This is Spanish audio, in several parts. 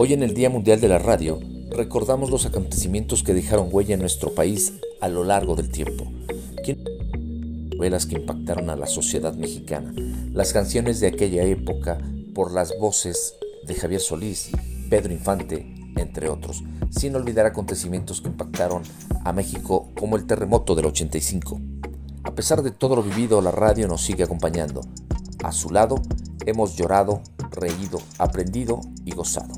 Hoy en el Día Mundial de la Radio, recordamos los acontecimientos que dejaron huella en nuestro país a lo largo del tiempo. Novelas que impactaron a la sociedad mexicana, las canciones de aquella época por las voces de Javier Solís, Pedro Infante, entre otros, sin olvidar acontecimientos que impactaron a México como el terremoto del 85. A pesar de todo lo vivido, la radio nos sigue acompañando. A su lado hemos llorado, reído, aprendido y gozado.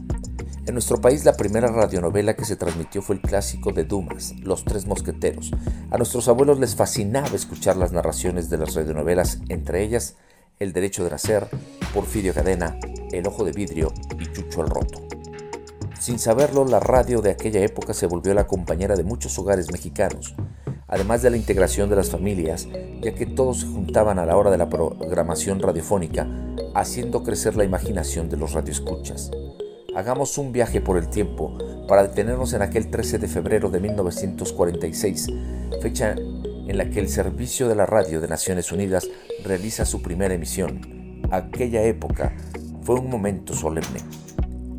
En nuestro país la primera radionovela que se transmitió fue el clásico de Dumas, Los Tres Mosqueteros. A nuestros abuelos les fascinaba escuchar las narraciones de las radionovelas, entre ellas El Derecho de Nacer, Porfirio Cadena, El Ojo de Vidrio y Chucho el Roto. Sin saberlo, la radio de aquella época se volvió la compañera de muchos hogares mexicanos, además de la integración de las familias, ya que todos se juntaban a la hora de la programación radiofónica, haciendo crecer la imaginación de los radioescuchas. Hagamos un viaje por el tiempo para detenernos en aquel 13 de febrero de 1946, fecha en la que el Servicio de la Radio de Naciones Unidas realiza su primera emisión. Aquella época fue un momento solemne.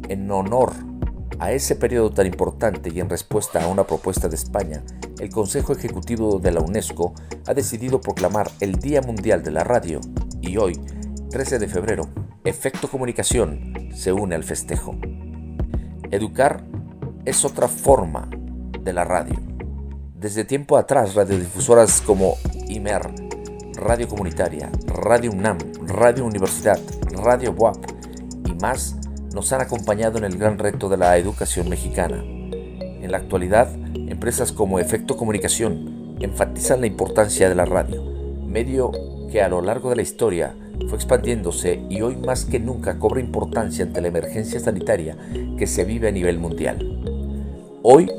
En honor a ese periodo tan importante y en respuesta a una propuesta de España, el Consejo Ejecutivo de la UNESCO ha decidido proclamar el Día Mundial de la Radio y hoy, 13 de febrero, Efecto Comunicación se une al festejo. Educar es otra forma de la radio. Desde tiempo atrás, radiodifusoras como IMER, Radio Comunitaria, Radio UNAM, Radio Universidad, Radio WAP y más nos han acompañado en el gran reto de la educación mexicana. En la actualidad, empresas como Efecto Comunicación enfatizan la importancia de la radio, medio que a lo largo de la historia fue expandiéndose y hoy más que nunca cobra importancia ante la emergencia sanitaria que se vive a nivel mundial. Hoy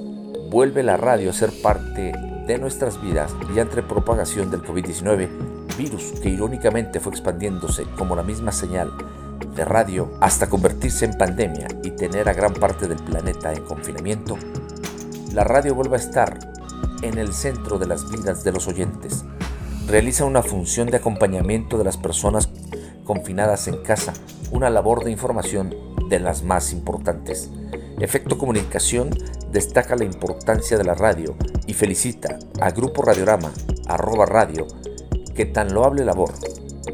vuelve la radio a ser parte de nuestras vidas mediante propagación del COVID-19, virus que irónicamente fue expandiéndose como la misma señal de radio hasta convertirse en pandemia y tener a gran parte del planeta en confinamiento, la radio vuelve a estar en el centro de las vidas de los oyentes. Realiza una función de acompañamiento de las personas confinadas en casa, una labor de información de las más importantes. Efecto Comunicación destaca la importancia de la radio y felicita a Grupo Radiorama, arroba radio, que tan loable labor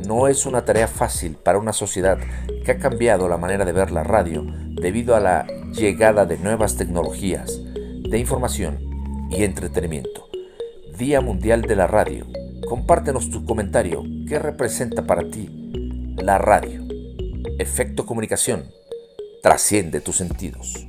no es una tarea fácil para una sociedad que ha cambiado la manera de ver la radio debido a la llegada de nuevas tecnologías de información y entretenimiento. Día Mundial de la Radio. Compártenos tu comentario. ¿Qué representa para ti la radio? Efecto comunicación. Trasciende tus sentidos.